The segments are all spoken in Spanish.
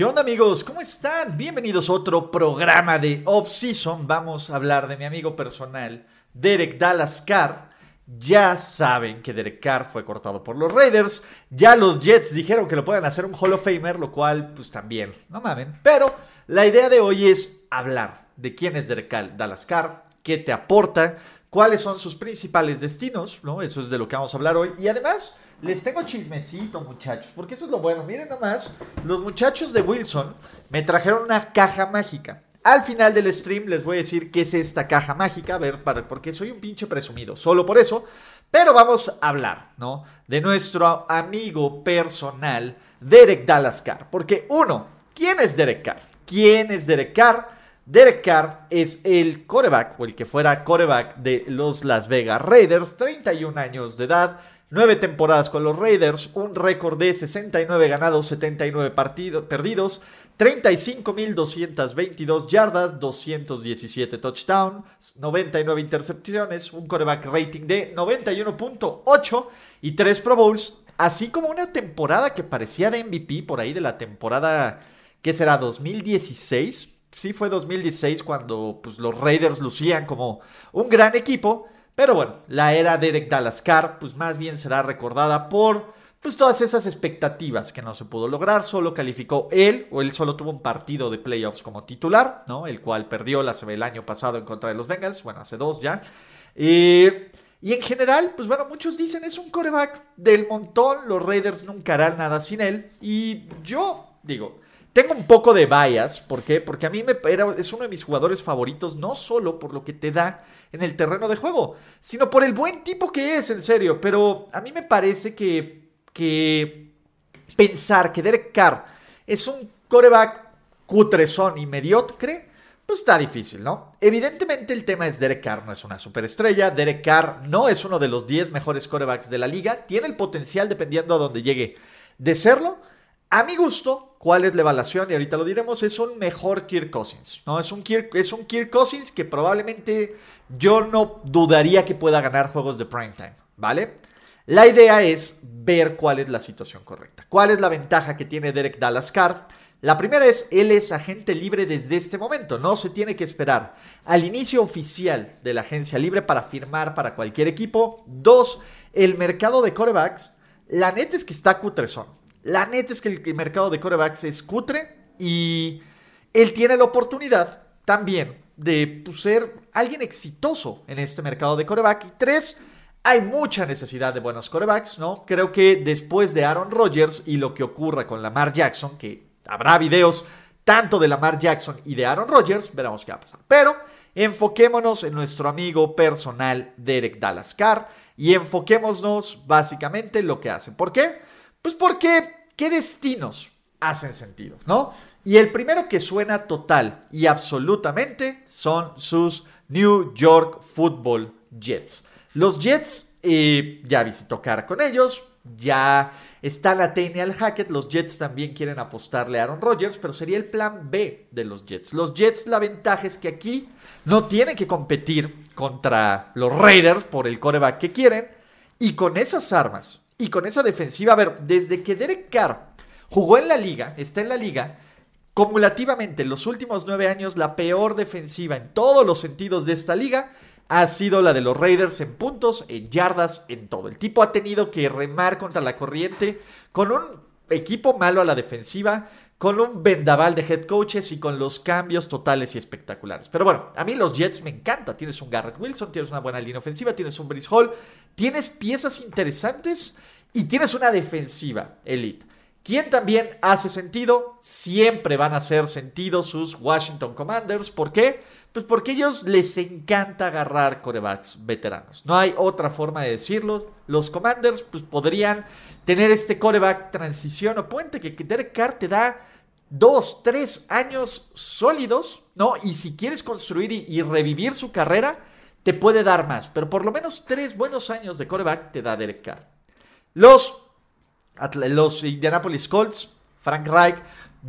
¿Qué onda amigos? ¿Cómo están? Bienvenidos a otro programa de Off Season. Vamos a hablar de mi amigo personal, Derek Dallas Carr. Ya saben que Derek Carr fue cortado por los Raiders. Ya los Jets dijeron que lo pueden hacer un Hall of Famer, lo cual, pues también, no mamen. Pero la idea de hoy es hablar de quién es Derek Dallas Carr, qué te aporta, cuáles son sus principales destinos, ¿no? Eso es de lo que vamos a hablar hoy. Y además, les tengo chismecito, muchachos, porque eso es lo bueno. Miren nomás, los muchachos de Wilson me trajeron una caja mágica. Al final del stream les voy a decir qué es esta caja mágica, a ver, para, porque soy un pinche presumido, solo por eso. Pero vamos a hablar, ¿no? De nuestro amigo personal, Derek Dallas Carr. Porque uno, ¿quién es Derek Carr? ¿Quién es Derek Carr? Derek Carr es el coreback, o el que fuera coreback de los Las Vegas Raiders, 31 años de edad, 9 temporadas con los Raiders, un récord de 69 ganados, 79 partidos perdidos, 35.222 yardas, 217 touchdowns, 99 intercepciones, un coreback rating de 91.8 y 3 Pro Bowls, así como una temporada que parecía de MVP por ahí de la temporada, ¿qué será? 2016. Sí, fue 2016 cuando pues, los Raiders lucían como un gran equipo. Pero bueno, la era de Derek Dallas Carr, pues más bien será recordada por pues todas esas expectativas que no se pudo lograr. Solo calificó él, o él solo tuvo un partido de playoffs como titular, ¿no? El cual perdió el año pasado en contra de los Bengals, bueno, hace dos ya. Y en general, pues bueno, muchos dicen es un coreback del montón, los Raiders nunca harán nada sin él. Y yo digo, tengo un poco de bias, ¿por qué? Porque a mí me era, es uno de mis jugadores favoritos, no solo por lo que te da en el terreno de juego, sino por el buen tipo que es, en serio. Pero a mí me parece que, que pensar que Derek Carr es un coreback cutrezón y mediocre, pues está difícil, ¿no? Evidentemente el tema es Derek Carr no es una superestrella, Derek Carr no es uno de los 10 mejores corebacks de la liga, tiene el potencial dependiendo a donde llegue de serlo. A mi gusto, ¿cuál es la evaluación? Y ahorita lo diremos, es un mejor Kirk Cousins, ¿no? Es un Kirk, es un Cousins que probablemente yo no dudaría que pueda ganar juegos de primetime, ¿vale? La idea es ver cuál es la situación correcta. ¿Cuál es la ventaja que tiene Derek Dallas Carr? La primera es, él es agente libre desde este momento, no se tiene que esperar al inicio oficial de la agencia libre para firmar para cualquier equipo. Dos, el mercado de corebacks, la neta es que está cutrezón. La neta es que el mercado de corebacks es cutre y él tiene la oportunidad también de pues, ser alguien exitoso en este mercado de coreback. Y tres, hay mucha necesidad de buenos corebacks, ¿no? Creo que después de Aaron Rodgers y lo que ocurra con Lamar Jackson, que habrá videos tanto de Lamar Jackson y de Aaron Rodgers, veremos qué va a pasar. Pero enfoquémonos en nuestro amigo personal Derek Dallas Carr y enfoquémonos básicamente en lo que hace. ¿Por qué? Pues porque, ¿qué destinos hacen sentido, no? Y el primero que suena total y absolutamente son sus New York Football Jets. Los Jets, eh, ya visitó con ellos, ya está la al Hackett, los Jets también quieren apostarle a Aaron Rodgers, pero sería el plan B de los Jets. Los Jets, la ventaja es que aquí no tienen que competir contra los Raiders por el coreback que quieren, y con esas armas y con esa defensiva, a ver, desde que Derek Carr jugó en la liga, está en la liga, cumulativamente en los últimos nueve años, la peor defensiva en todos los sentidos de esta liga ha sido la de los Raiders en puntos, en yardas, en todo. El tipo ha tenido que remar contra la corriente con un equipo malo a la defensiva, con un vendaval de head coaches y con los cambios totales y espectaculares. Pero bueno, a mí los Jets me encanta. Tienes un Garrett Wilson, tienes una buena línea ofensiva, tienes un Brice Hall, tienes piezas interesantes y tienes una defensiva elite. ¿Quién también hace sentido? Siempre van a hacer sentido sus Washington Commanders. ¿Por qué? Pues porque a ellos les encanta agarrar corebacks veteranos. No hay otra forma de decirlo. Los Commanders pues, podrían tener este coreback transición o puente que, que Derek Carr te da dos, tres años sólidos, ¿no? Y si quieres construir y, revivir su carrera, te puede dar más. Pero por lo menos tres buenos años de coreback te da Derek Carr. Los, los Indianapolis Colts, Frank Reich,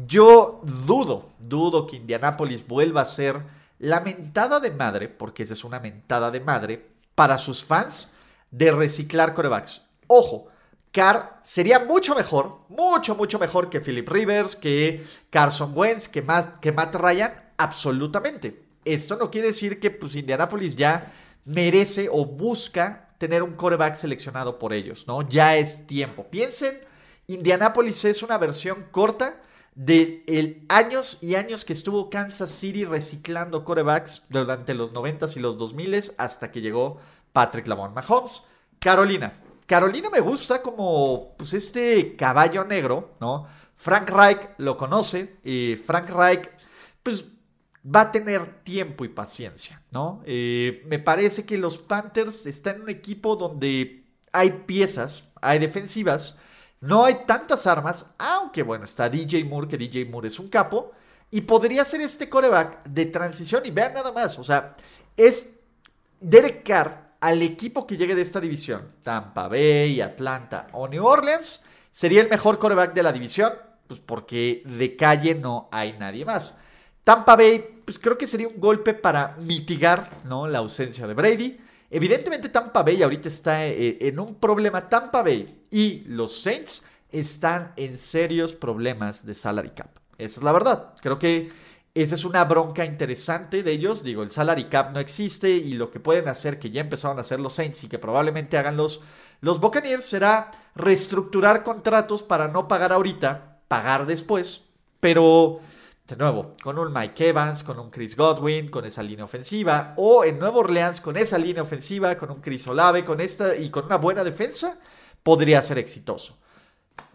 yo dudo, dudo que Indianapolis vuelva a ser la mentada de madre, porque esa es una mentada de madre, para sus fans de reciclar corebacks. Ojo, Carr sería mucho mejor, mucho, mucho mejor que Philip Rivers, que Carson Wentz, que, más, que Matt Ryan, absolutamente. Esto no quiere decir que pues, Indianapolis ya merece o busca tener un coreback seleccionado por ellos, ¿no? Ya es tiempo. Piensen, Indianapolis es una versión corta de el años y años que estuvo Kansas City reciclando corebacks durante los 90s y los 2000s hasta que llegó Patrick Lamont Mahomes. Carolina. Carolina me gusta como pues, este caballo negro, ¿no? Frank Reich lo conoce y Frank Reich pues va a tener tiempo y paciencia, ¿no? Eh, me parece que los Panthers están en un equipo donde hay piezas, hay defensivas, no hay tantas armas, aunque bueno, está DJ Moore, que DJ Moore es un capo, y podría ser este coreback de transición. Y vean nada más, o sea, es Derek Carr al equipo que llegue de esta división, Tampa Bay, Atlanta o New Orleans, sería el mejor coreback de la división, pues porque de calle no hay nadie más. Tampa Bay, pues creo que sería un golpe para mitigar ¿no? la ausencia de Brady. Evidentemente Tampa Bay ahorita está eh, en un problema. Tampa Bay y los Saints están en serios problemas de salary cap. Esa es la verdad. Creo que esa es una bronca interesante de ellos. Digo, el salary cap no existe y lo que pueden hacer, que ya empezaron a hacer los Saints y que probablemente hagan los, los será reestructurar contratos para no pagar ahorita, pagar después. Pero de nuevo, con un Mike Evans, con un Chris Godwin, con esa línea ofensiva, o en Nueva Orleans con esa línea ofensiva, con un Chris Olave, con esta y con una buena defensa, podría ser exitoso.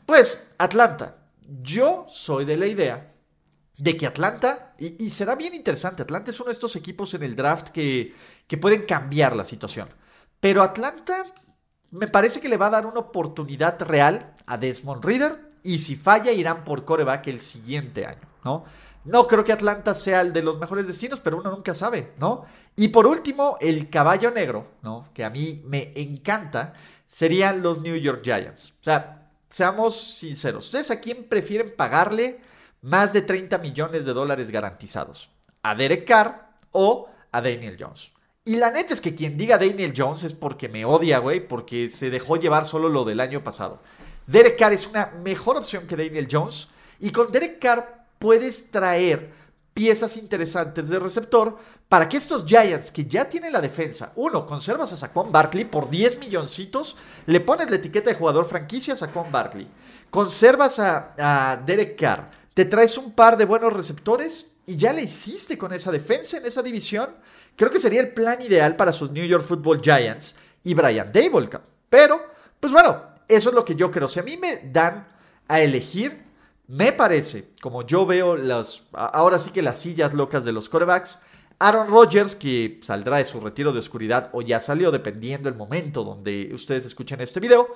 Pues, Atlanta. Yo soy de la idea de que Atlanta, y, será bien interesante, Atlanta es uno de estos equipos en el draft que, que pueden cambiar la situación. Pero Atlanta me parece que le va a dar una oportunidad real a Desmond Reader, y si falla irán por coreback el siguiente año, ¿no? No creo que Atlanta sea el de los mejores destinos, pero uno nunca sabe, ¿no? Y por último, el caballo negro, ¿no? Que a mí me encanta, serían los New York Giants. O sea, seamos sinceros, ¿ustedes a quién prefieren pagarle más de 30 millones de dólares garantizados? ¿A Derek Carr o a Daniel Jones? Y la neta es que quien diga Daniel Jones es porque me odia, güey, porque se dejó llevar solo lo del año pasado. Derek Carr es una mejor opción que Daniel Jones. Y con Derek Carr puedes traer piezas interesantes de receptor para que estos Giants que ya tienen la defensa, uno, conservas a Saquon Barkley por 10 milloncitos, le pones la etiqueta de jugador franquicia a Saquon Barkley, conservas a, Derek Carr, te traes un par de buenos receptores y ya le hiciste con esa defensa en esa división. Creo que sería el plan ideal para sus New York Football Giants y Brian Dable. Pero, pues bueno, eso es lo que yo creo. Si a mí me dan a elegir, me parece, como yo veo las, ahora sí que las sillas locas de los corebacks, Aaron Rodgers, que saldrá de su retiro de oscuridad o ya salió, dependiendo del momento donde ustedes escuchen este video,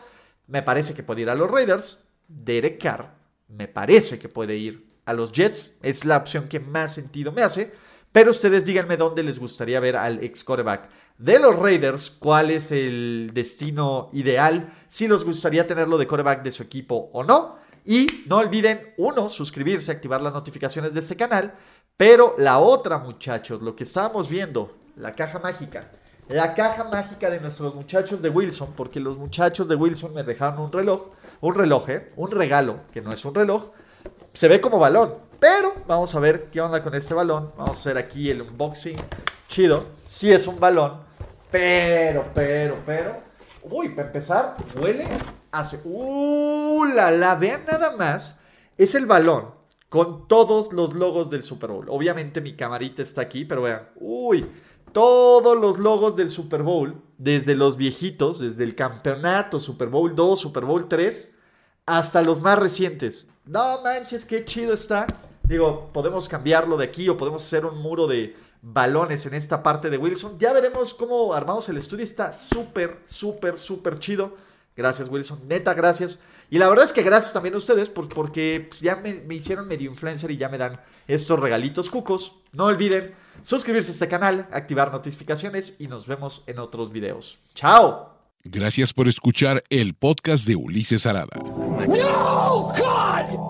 me parece que puede ir a los Raiders. Derek Carr, me parece que puede ir a los Jets. Es la opción que más sentido me hace. Pero ustedes díganme dónde les gustaría ver al ex coreback de los Raiders, cuál es el destino ideal, si les gustaría tenerlo de coreback de su equipo o no. Y no olviden, uno, suscribirse, activar las notificaciones de este canal. Pero la otra, muchachos, lo que estábamos viendo, la caja mágica. La caja mágica de nuestros muchachos de Wilson, porque los muchachos de Wilson me dejaron un reloj, un reloj, ¿eh? un regalo, que no es un reloj, se ve como balón. Pero vamos a ver qué onda con este balón. Vamos a hacer aquí el unboxing chido. Si es un balón, pero, pero, pero. Uy, para empezar, huele hace. ¡Uh, la, la! Vean nada más. Es el balón con todos los logos del Super Bowl. Obviamente mi camarita está aquí, pero vean. ¡Uy! Todos los logos del Super Bowl, desde los viejitos, desde el campeonato Super Bowl 2, Super Bowl 3, hasta los más recientes. No manches, qué chido está. Digo, podemos cambiarlo de aquí o podemos hacer un muro de balones en esta parte de Wilson. Ya veremos cómo armamos el estudio. Está súper, súper, súper chido. Gracias, Wilson. Neta, gracias. Y la verdad es que gracias también a ustedes por, porque pues, ya me, me, hicieron medio influencer y ya me dan estos regalitos cucos. No olviden suscribirse a este canal, activar notificaciones y nos vemos en otros videos. ¡Chao! Gracias por escuchar el podcast de Ulises Arada. No, God!